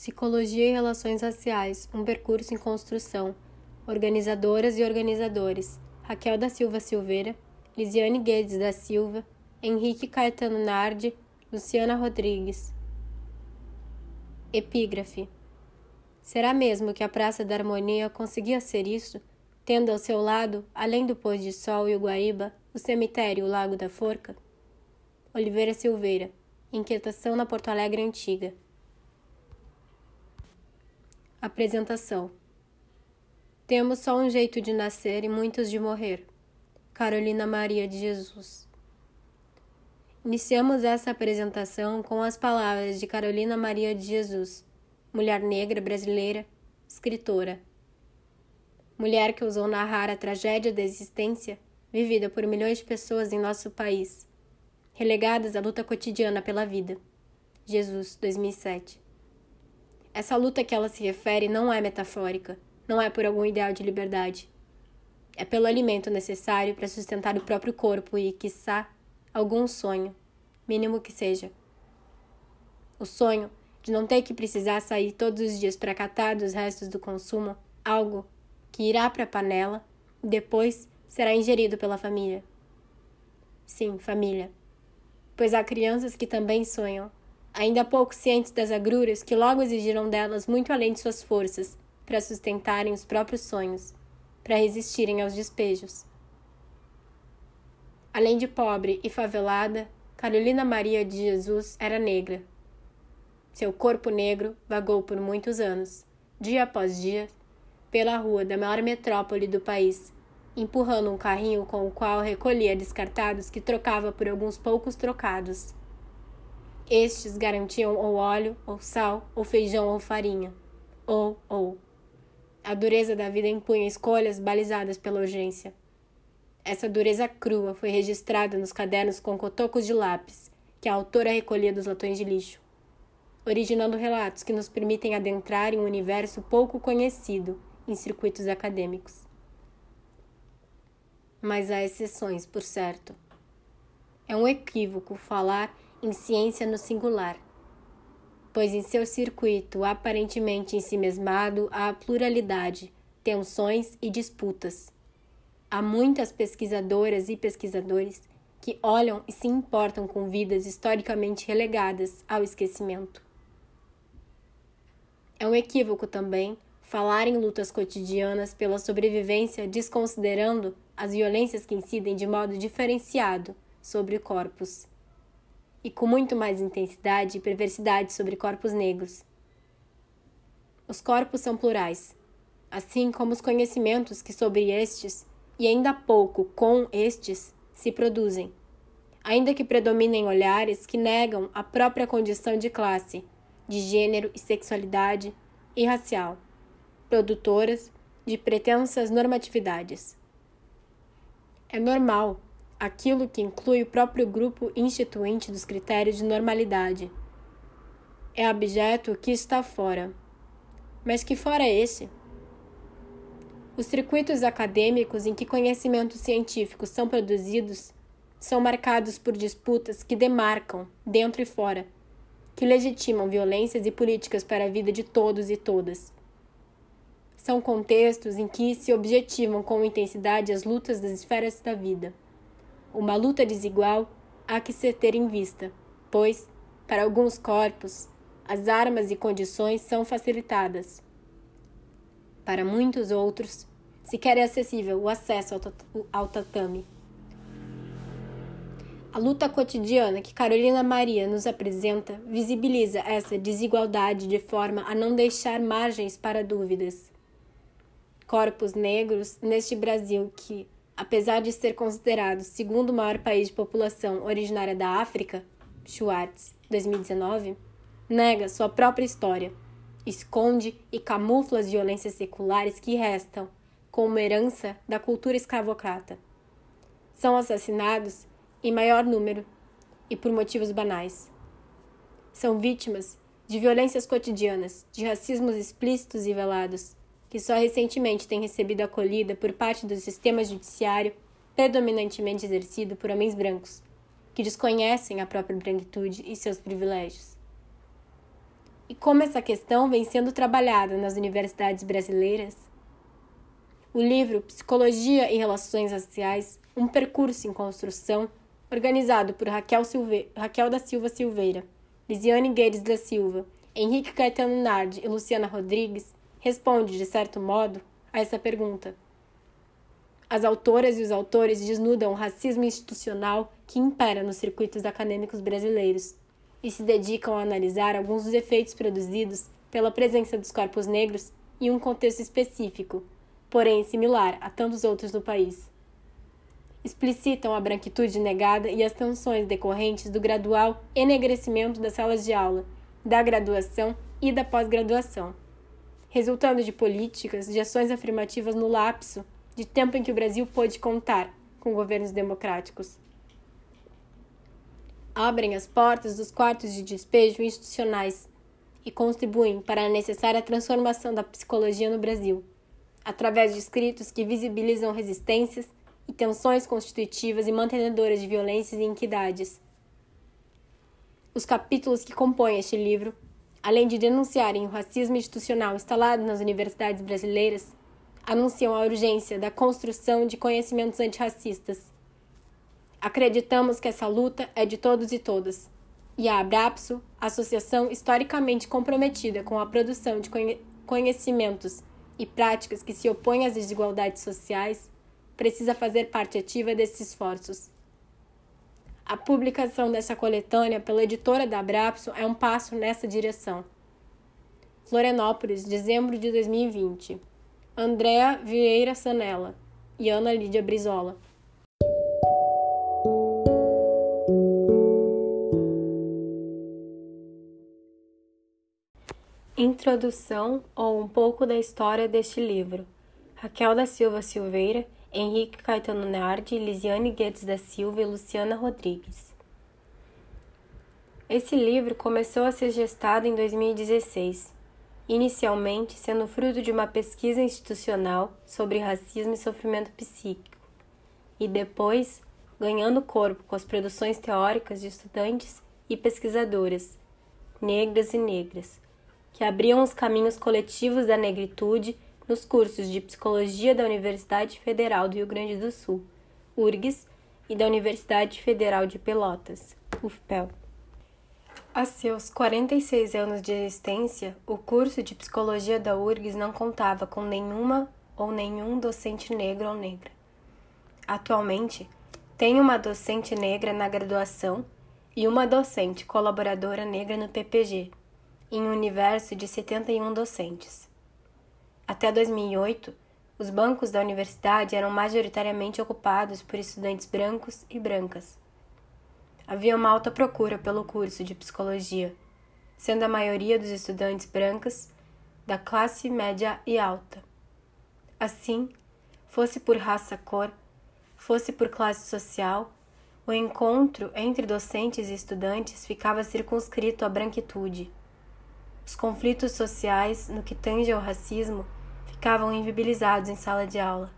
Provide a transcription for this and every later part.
Psicologia e Relações Raciais, um percurso em construção. Organizadoras e organizadores: Raquel da Silva Silveira, Lisiane Guedes da Silva, Henrique Caetano Nardi, Luciana Rodrigues. Epígrafe: Será mesmo que a Praça da Harmonia conseguia ser isso, tendo ao seu lado, além do pôr de sol e o Guaíba, o cemitério e o Lago da Forca? Oliveira Silveira, Inquietação na Porto Alegre Antiga. Apresentação: Temos só um jeito de nascer e muitos de morrer. Carolina Maria de Jesus. Iniciamos essa apresentação com as palavras de Carolina Maria de Jesus, mulher negra brasileira, escritora. Mulher que ousou narrar a tragédia da existência vivida por milhões de pessoas em nosso país, relegadas à luta cotidiana pela vida. Jesus, 2007. Essa luta que ela se refere não é metafórica, não é por algum ideal de liberdade. É pelo alimento necessário para sustentar o próprio corpo e, quiçá, algum sonho, mínimo que seja. O sonho de não ter que precisar sair todos os dias para catar dos restos do consumo algo que irá para a panela e depois será ingerido pela família. Sim, família. Pois há crianças que também sonham ainda pouco cientes das agruras que logo exigirão delas muito além de suas forças para sustentarem os próprios sonhos, para resistirem aos despejos. Além de pobre e favelada, Carolina Maria de Jesus era negra. Seu corpo negro vagou por muitos anos, dia após dia, pela rua da maior metrópole do país, empurrando um carrinho com o qual recolhia descartados que trocava por alguns poucos trocados. Estes garantiam ou óleo, ou sal, ou feijão, ou farinha. Ou, ou. A dureza da vida impunha escolhas balizadas pela urgência. Essa dureza crua foi registrada nos cadernos com cotocos de lápis que a autora recolhia dos latões de lixo, originando relatos que nos permitem adentrar em um universo pouco conhecido em circuitos acadêmicos. Mas há exceções, por certo. É um equívoco falar em ciência no singular, pois em seu circuito aparentemente ensimesmado há pluralidade, tensões e disputas. Há muitas pesquisadoras e pesquisadores que olham e se importam com vidas historicamente relegadas ao esquecimento. É um equívoco também falar em lutas cotidianas pela sobrevivência desconsiderando as violências que incidem de modo diferenciado sobre corpos e com muito mais intensidade e perversidade sobre corpos negros. Os corpos são plurais, assim como os conhecimentos que sobre estes, e ainda pouco com estes, se produzem, ainda que predominem olhares que negam a própria condição de classe, de gênero e sexualidade e racial, produtoras de pretensas normatividades. É normal aquilo que inclui o próprio grupo instituinte dos critérios de normalidade. É objeto que está fora. Mas que fora é esse? Os circuitos acadêmicos em que conhecimentos científicos são produzidos são marcados por disputas que demarcam, dentro e fora, que legitimam violências e políticas para a vida de todos e todas. São contextos em que se objetivam com intensidade as lutas das esferas da vida. Uma luta desigual há que se ter em vista, pois, para alguns corpos, as armas e condições são facilitadas. Para muitos outros, sequer é acessível o acesso ao tatame. A luta cotidiana que Carolina Maria nos apresenta visibiliza essa desigualdade de forma a não deixar margens para dúvidas. Corpos negros neste Brasil que, apesar de ser considerado o segundo maior país de população originária da África, Schwartz, 2019, nega sua própria história, esconde e camufla as violências seculares que restam como herança da cultura escravocrata. São assassinados em maior número e por motivos banais. São vítimas de violências cotidianas, de racismos explícitos e velados, que só recentemente tem recebido acolhida por parte do sistema judiciário predominantemente exercido por homens brancos, que desconhecem a própria branquitude e seus privilégios. e como essa questão vem sendo trabalhada nas universidades brasileiras? O livro Psicologia e Relações Raciais, um percurso em construção, organizado por Raquel, Silve... Raquel da Silva Silveira, Lisiane Guedes da Silva, Henrique Caetano Nardi e Luciana Rodrigues, responde, de certo modo, a essa pergunta. As autoras e os autores desnudam o racismo institucional que impera nos circuitos acadêmicos brasileiros e se dedicam a analisar alguns dos efeitos produzidos pela presença dos corpos negros em um contexto específico, porém similar a tantos outros no país. Explicitam a branquitude negada e as tensões decorrentes do gradual enegrecimento das salas de aula, da graduação e da pós-graduação, resultando de políticas de ações afirmativas no lapso de tempo em que o Brasil pôde contar com governos democráticos abrem as portas dos quartos de despejo institucionais e contribuem para a necessária transformação da psicologia no Brasil, através de escritos que visibilizam resistências e tensões constitutivas e mantenedoras de violências e iniquidades. Os capítulos que compõem este livro, além de denunciarem o racismo institucional instalado nas universidades brasileiras, anunciam a urgência da construção de conhecimentos antirracistas Acreditamos que essa luta é de todos e todas. E a Abrapso, associação historicamente comprometida com a produção de conhecimentos e práticas que se opõem às desigualdades sociais, precisa fazer parte ativa desses esforços. A publicação dessa coletânea pela editora da Abrapso é um passo nessa direção. Florianópolis, dezembro de 2020. Andréa Vieira Sanella e Ana Lídia Brizola. Introdução ou um pouco da história deste livro. Raquel da Silva Silveira, Henrique Caetano Nardi, Lisiane Guedes da Silva e Luciana Rodrigues. Esse livro começou a ser gestado em 2016, inicialmente sendo fruto de uma pesquisa institucional sobre racismo e sofrimento psíquico, e depois ganhando corpo com as produções teóricas de estudantes e pesquisadoras, negras e negras que abriam os caminhos coletivos da negritude nos cursos de Psicologia da Universidade Federal do Rio Grande do Sul, URGS, e da Universidade Federal de Pelotas, UFPEL. A seus 46 anos de existência, o curso de Psicologia da URGS não contava com nenhuma ou nenhum docente negro ou negra. Atualmente, tem uma docente negra na graduação e uma docente colaboradora negra no PPG, em um universo de 71 docentes. Até 2008, os bancos da universidade eram majoritariamente ocupados por estudantes brancos e brancas. Havia uma alta procura pelo curso de psicologia, sendo a maioria dos estudantes brancas da classe média e alta. Assim, fosse por raça, cor, fosse por classe social, o encontro entre docentes e estudantes ficava circunscrito à branquitude os conflitos sociais, no que tange ao racismo, ficavam invibilizados em sala de aula.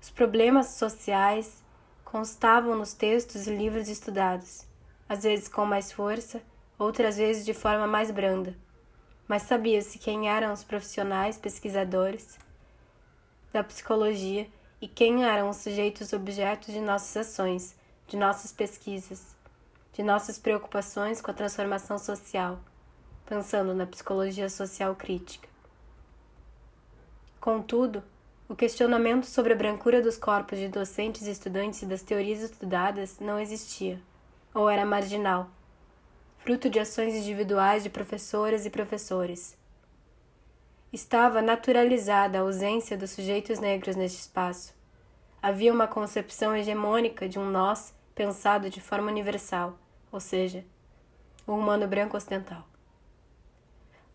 Os problemas sociais constavam nos textos e livros estudados, às vezes com mais força, outras vezes de forma mais branda. Mas sabia-se quem eram os profissionais pesquisadores da psicologia e quem eram os sujeitos objetos de nossas ações, de nossas pesquisas, de nossas preocupações com a transformação social pensando na psicologia social crítica. Contudo, o questionamento sobre a brancura dos corpos de docentes e estudantes e das teorias estudadas não existia, ou era marginal, fruto de ações individuais de professoras e professores. Estava naturalizada a ausência dos sujeitos negros neste espaço. Havia uma concepção hegemônica de um nós pensado de forma universal, ou seja, o humano branco ocidental.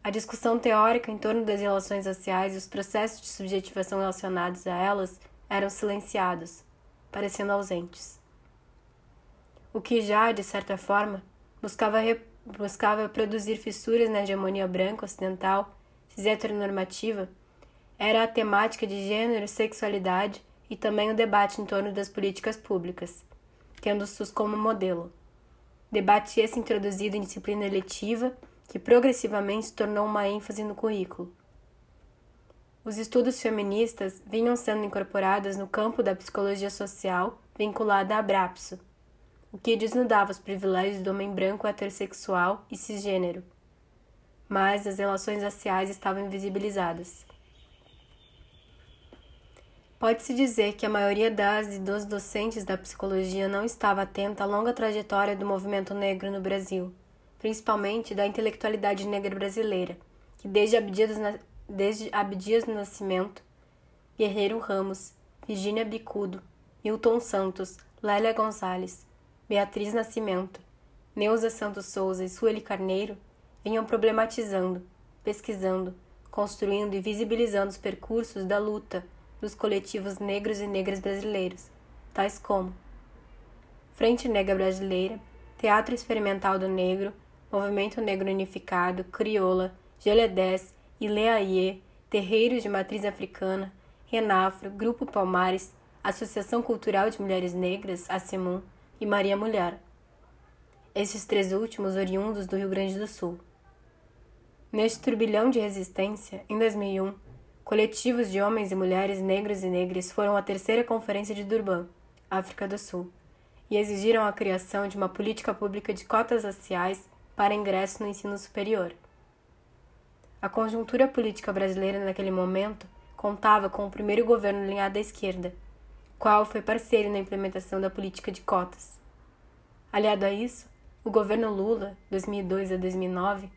A discussão teórica em torno das relações raciais e os processos de subjetivação relacionados a elas eram silenciados, parecendo ausentes. O que já, de certa forma, buscava, buscava produzir fissuras na hegemonia branca ocidental, cis-heteronormativa, era a temática de gênero, sexualidade e também o debate em torno das políticas públicas, tendo o SUS como modelo. Debate esse introduzido em disciplina eletiva que progressivamente se tornou uma ênfase no currículo. Os estudos feministas vinham sendo incorporados no campo da psicologia social vinculada à Brapso, o que desnudava os privilégios do homem branco heterossexual e cisgênero. Mas as relações raciais estavam invisibilizadas. Pode-se dizer que a maioria das e dos docentes da psicologia não estava atenta à longa trajetória do movimento negro no Brasil, principalmente da intelectualidade negra brasileira, que desde Abdias, desde Abdias do Nascimento, Guerreiro Ramos, Virginia Bicudo, Milton Santos, Lélia Gonzalez, Beatriz Nascimento, Neuza Santos Souza e Sueli Carneiro vinham problematizando, pesquisando, construindo e visibilizando os percursos da luta dos coletivos negros e negras brasileiros, tais como Frente Negra Brasileira, Teatro Experimental do Negro, Movimento Negro Unificado, Crioula, Geledés, Ileaie, Terreiros de Matriz Africana, Renafro, Grupo Palmares, Associação Cultural de Mulheres Negras, ASEMUM, e Maria Mulher. Estes três últimos oriundos do Rio Grande do Sul. Neste turbilhão de resistência, em 2001, Coletivos de homens e mulheres negros e negras foram à terceira conferência de Durban, África do Sul, e exigiram a criação de uma política pública de cotas raciais para ingresso no ensino superior. A conjuntura política brasileira naquele momento contava com o primeiro governo alinhado à esquerda, qual foi parceiro na implementação da política de cotas. Aliado a isso, o governo Lula, 2002 a 2009,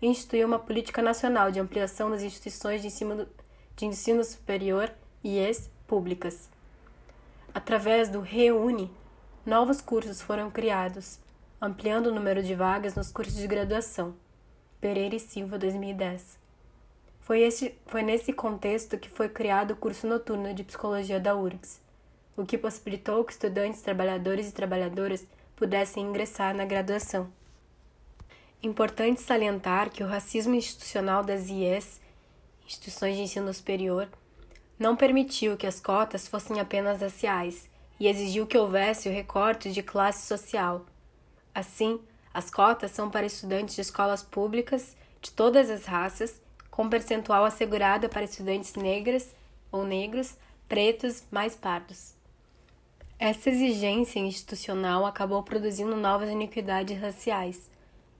instituiu uma política nacional de ampliação das instituições de ensino de ensino superior e públicas. Através do Reúne, novos cursos foram criados, ampliando o número de vagas nos cursos de graduação. Pereira e Silva 2010. Foi, este, foi nesse contexto que foi criado o curso noturno de psicologia da URGS, o que possibilitou que estudantes, trabalhadores e trabalhadoras pudessem ingressar na graduação. Importante salientar que o racismo institucional das IES instituições de ensino superior, não permitiu que as cotas fossem apenas raciais e exigiu que houvesse o recorte de classe social. Assim, as cotas são para estudantes de escolas públicas de todas as raças, com percentual assegurado para estudantes negras ou negros, pretos, mais pardos. Essa exigência institucional acabou produzindo novas iniquidades raciais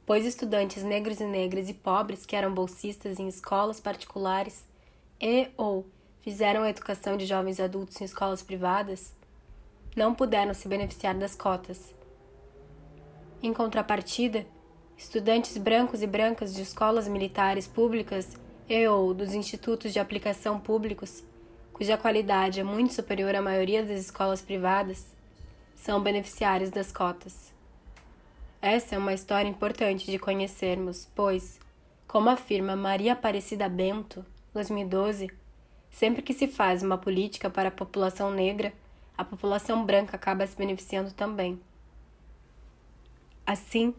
pois estudantes negros e negras e pobres que eram bolsistas em escolas particulares e ou fizeram a educação de jovens adultos em escolas privadas não puderam se beneficiar das cotas. Em contrapartida, estudantes brancos e brancas de escolas militares públicas e ou dos institutos de aplicação públicos, cuja qualidade é muito superior à maioria das escolas privadas, são beneficiários das cotas. Essa é uma história importante de conhecermos, pois, como afirma Maria Aparecida Bento, 2012, sempre que se faz uma política para a população negra, a população branca acaba se beneficiando também. Assim,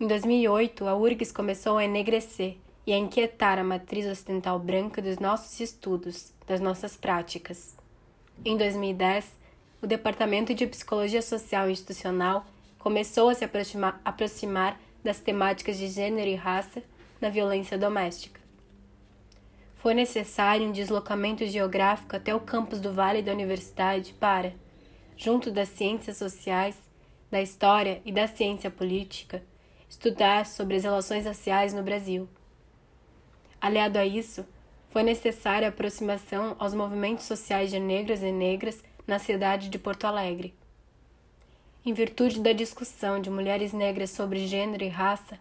em 2008, a URGS começou a enegrecer e a inquietar a matriz ocidental branca dos nossos estudos, das nossas práticas. Em 2010, o Departamento de Psicologia Social Institucional começou a se aproximar, aproximar das temáticas de gênero e raça na violência doméstica. Foi necessário um deslocamento geográfico até o campus do Vale da Universidade para, junto das ciências sociais, da história e da ciência política, estudar sobre as relações raciais no Brasil. Aliado a isso, foi necessária a aproximação aos movimentos sociais de negros e negras na cidade de Porto Alegre. Em virtude da discussão de mulheres negras sobre gênero e raça,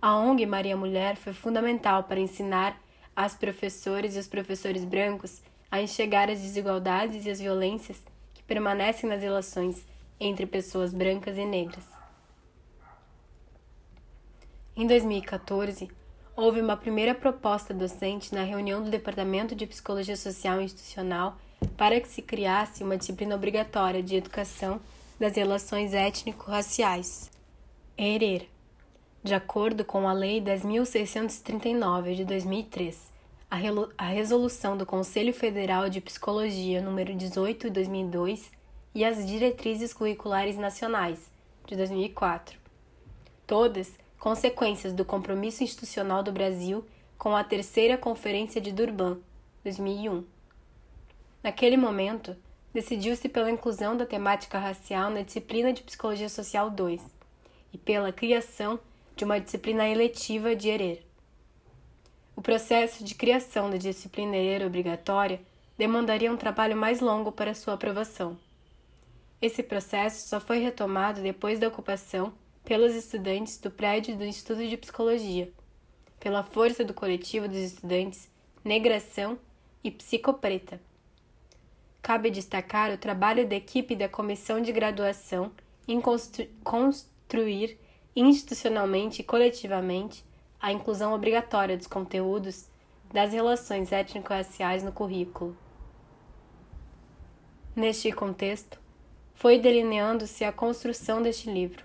a ONG Maria Mulher foi fundamental para ensinar às professores e os professores brancos a enxergar as desigualdades e as violências que permanecem nas relações entre pessoas brancas e negras. Em 2014, houve uma primeira proposta docente na reunião do Departamento de Psicologia Social Institucional para que se criasse uma disciplina obrigatória de educação das relações étnico-raciais. Herer. De acordo com a Lei 10.639 de 2003, a, a resolução do Conselho Federal de Psicologia número 18 de 2002 e as diretrizes curriculares nacionais de 2004. Todas Consequências do Compromisso Institucional do Brasil com a Terceira Conferência de Durban, 2001. Naquele momento, decidiu-se pela inclusão da temática racial na disciplina de Psicologia Social 2 e pela criação de uma disciplina eletiva de ERER. O processo de criação da disciplina ERER obrigatória demandaria um trabalho mais longo para sua aprovação. Esse processo só foi retomado depois da ocupação pelos estudantes do prédio do Instituto de Psicologia, pela força do coletivo dos estudantes Negração e Psicopreta. Cabe destacar o trabalho da equipe da comissão de graduação em constru construir institucionalmente e coletivamente a inclusão obrigatória dos conteúdos das relações étnico-raciais no currículo. Neste contexto, foi delineando-se a construção deste livro.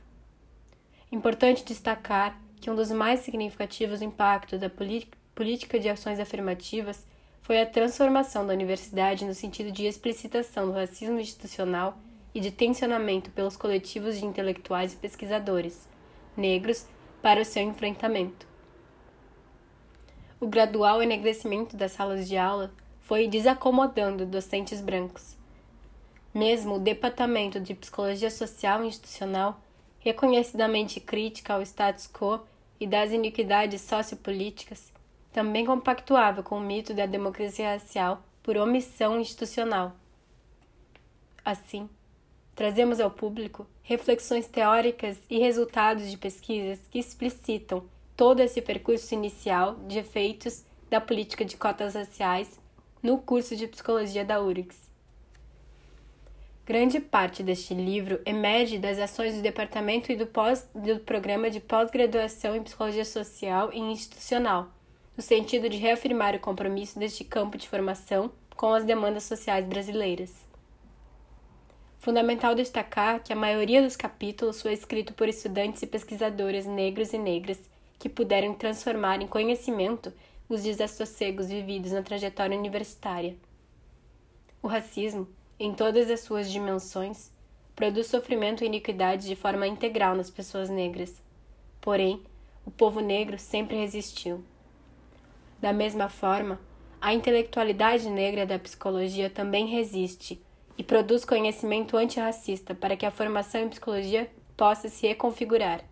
Importante destacar que um dos mais significativos impactos da política de ações afirmativas foi a transformação da universidade no sentido de explicitação do racismo institucional e de tensionamento pelos coletivos de intelectuais e pesquisadores negros para o seu enfrentamento. O gradual enegrecimento das salas de aula foi desacomodando docentes brancos. Mesmo o Departamento de Psicologia Social e Institucional, reconhecidamente crítica ao status quo e das iniquidades sociopolíticas, também compactuava com o mito da democracia racial por omissão institucional. Assim, trazemos ao público reflexões teóricas e resultados de pesquisas que explicitam todo esse percurso inicial de efeitos da política de cotas raciais no curso de psicologia da URGS. Grande parte deste livro emerge das ações do departamento e do, pós, do programa de pós-graduação em psicologia social e institucional, no sentido de reafirmar o compromisso deste campo de formação com as demandas sociais brasileiras. Fundamental destacar que a maioria dos capítulos foi escrito por estudantes e pesquisadores negros e negras que puderam transformar em conhecimento os desassossegos vividos na trajetória universitária. O racismo, em todas as suas dimensões, produz sofrimento e iniquidade de forma integral nas pessoas negras. Porém, o povo negro sempre resistiu. Da mesma forma, a intelectualidade negra da psicologia também resiste e produz conhecimento antirracista para que a formação em psicologia possa se reconfigurar.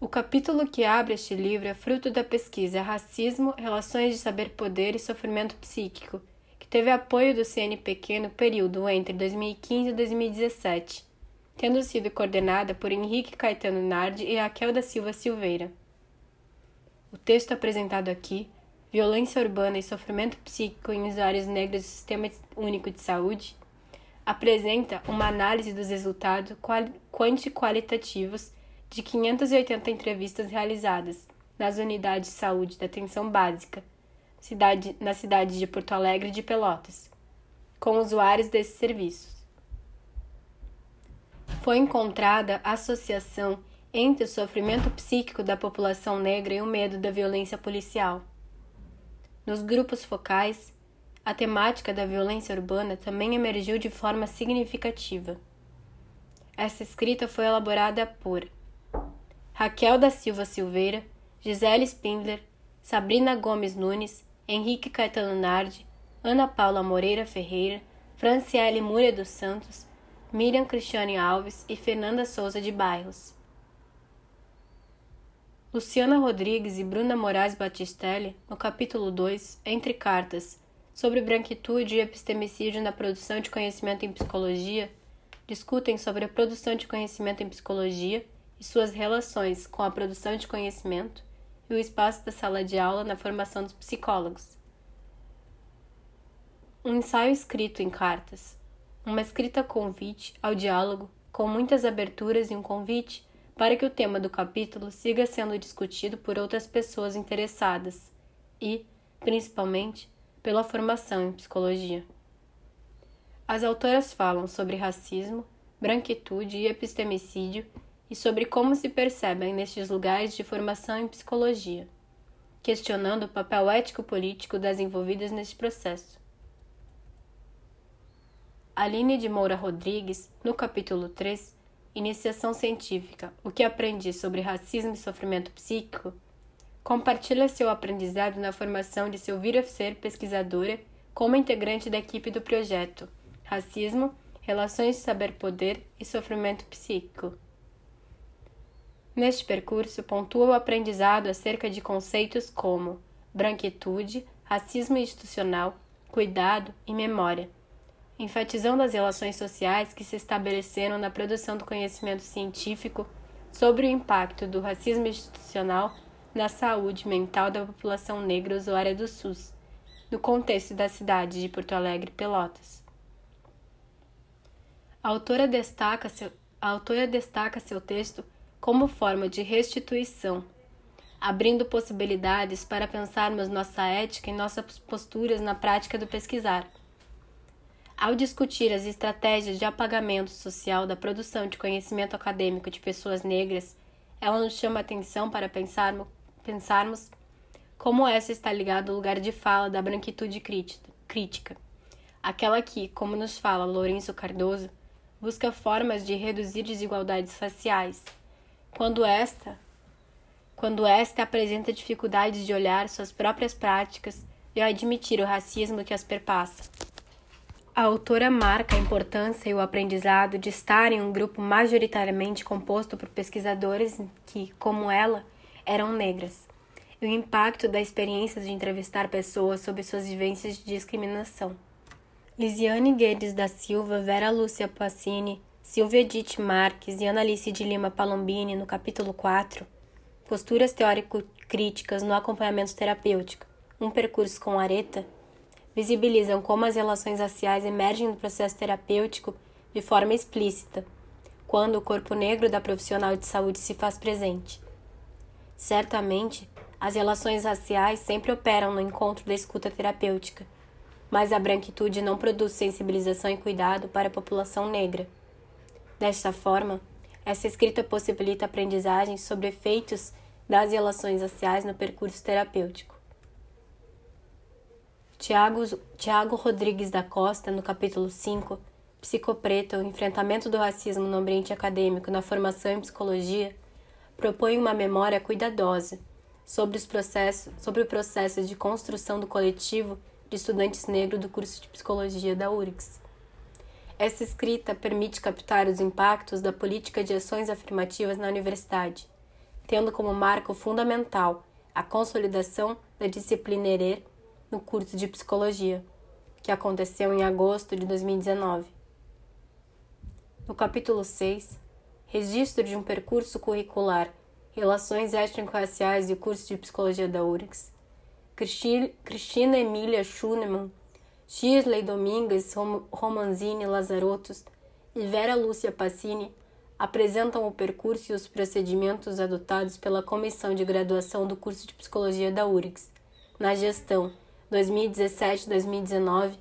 O capítulo que abre este livro é fruto da pesquisa Racismo, Relações de Saber-Poder e Sofrimento Psíquico, teve apoio do CNPq no período entre 2015 e 2017, tendo sido coordenada por Henrique Caetano Nardi e Raquel da Silva Silveira. O texto apresentado aqui violência urbana e sofrimento psíquico em usuários negros do Sistema Único de Saúde, apresenta uma análise dos resultados quanti-qualitativos de 580 entrevistas realizadas nas unidades de saúde da atenção básica cidade, na cidade de Porto Alegre e de Pelotas, com usuários desses serviços. Foi encontrada associação entre o sofrimento psíquico da população negra e o medo da violência policial. Nos grupos focais, a temática da violência urbana também emergiu de forma significativa. Essa escrita foi elaborada por Raquel da Silva Silveira, Gisele Spindler, Sabrina Gomes Nunes, Henrique Caetano Nardi, Ana Paula Moreira Ferreira, Franciele Múria dos Santos, Miriam Cristiane Alves e Fernanda Souza de Bairros. Luciana Rodrigues e Bruna Moraes Batistelli, no capítulo 2, Entre Cartas, sobre branquitude e epistemicídio na produção de conhecimento em psicologia, discutem sobre a produção de conhecimento em psicologia e suas relações com a produção de conhecimento e o espaço da sala de aula na formação dos psicólogos. Um ensaio escrito em cartas, uma escrita convite ao diálogo, com muitas aberturas e um convite para que o tema do capítulo siga sendo discutido por outras pessoas interessadas e, principalmente, pela formação em psicologia. As autoras falam sobre racismo, branquitude e epistemicídio e sobre como se percebem nestes lugares de formação em psicologia, questionando o papel ético-político das envolvidas neste processo. Aline de Moura Rodrigues, no capítulo 3, Iniciação Científica O que aprendi sobre racismo e sofrimento psíquico compartilha seu aprendizado na formação de seu vir a ser pesquisadora como integrante da equipe do projeto Racismo, Relações de Saber-Poder e Sofrimento Psíquico. Neste percurso, pontua o aprendizado acerca de conceitos como branquitude, racismo institucional, cuidado e memória, enfatizando as relações sociais que se estabeleceram na produção do conhecimento científico sobre o impacto do racismo institucional na saúde mental da população negra usuária do SUS, no contexto da cidade de Porto Alegre Pelotas. A autora destaca seu, a autora destaca seu texto como forma de restituição, abrindo possibilidades para pensarmos nossa ética e nossas posturas na prática do pesquisar. Ao discutir as estratégias de apagamento social da produção de conhecimento acadêmico de pessoas negras, ela nos chama a atenção para pensarmos, pensarmos como essa está ligada ao lugar de fala da branquitude crítica, aquela que, como nos fala Lourenço Cardoso, busca formas de reduzir desigualdades faciais quando esta quando esta apresenta dificuldades de olhar suas próprias práticas e admitir o racismo que as perpassa. A autora marca a importância e o aprendizado de estar em um grupo majoritariamente composto por pesquisadores que, como ela, eram negras, e o impacto da experiência de entrevistar pessoas sobre suas vivências de discriminação. Lisiane Guedes da Silva, Vera Lúcia Passini, Silvia Edith Marques e Analice de Lima Palombini, no capítulo 4, Posturas Teórico-Críticas no Acompanhamento Terapêutico, um percurso com areta, visibilizam como as relações raciais emergem no processo terapêutico de forma explícita, quando o corpo negro da profissional de saúde se faz presente. Certamente, as relações raciais sempre operam no encontro da escuta terapêutica, mas a branquitude não produz sensibilização e cuidado para a população negra. Desta forma, essa escrita possibilita aprendizagens sobre efeitos das relações raciais no percurso terapêutico. Tiago, Tiago Rodrigues da Costa, no capítulo 5, Psicopreta, o enfrentamento do racismo no ambiente acadêmico na formação em psicologia, propõe uma memória cuidadosa sobre, os processos, sobre o processo de construção do coletivo de estudantes negros do curso de psicologia da URGS. Essa escrita permite captar os impactos da política de ações afirmativas na universidade, tendo como marco fundamental a consolidação da disciplina ERER no curso de psicologia, que aconteceu em agosto de 2019. No capítulo 6, registro de um percurso curricular, relações étnico-raciais e o curso de psicologia da URGS, Cristina Emília Schunemann Shirley Domingues, Romanzini Lazarotos e Vera Lúcia Passini apresentam o percurso e os procedimentos adotados pela Comissão de Graduação do curso de Psicologia da URGS, na gestão 2017-2019,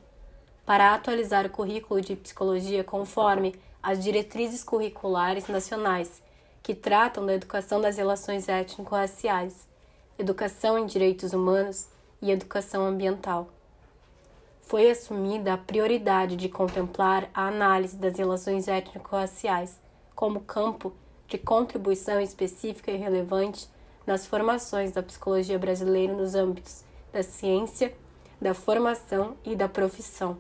para atualizar o currículo de psicologia conforme as diretrizes curriculares nacionais que tratam da educação das relações étnico-raciais, educação em direitos humanos e educação ambiental foi assumida a prioridade de contemplar a análise das relações étnico-raciais como campo de contribuição específica e relevante nas formações da psicologia brasileira nos âmbitos da ciência, da formação e da profissão.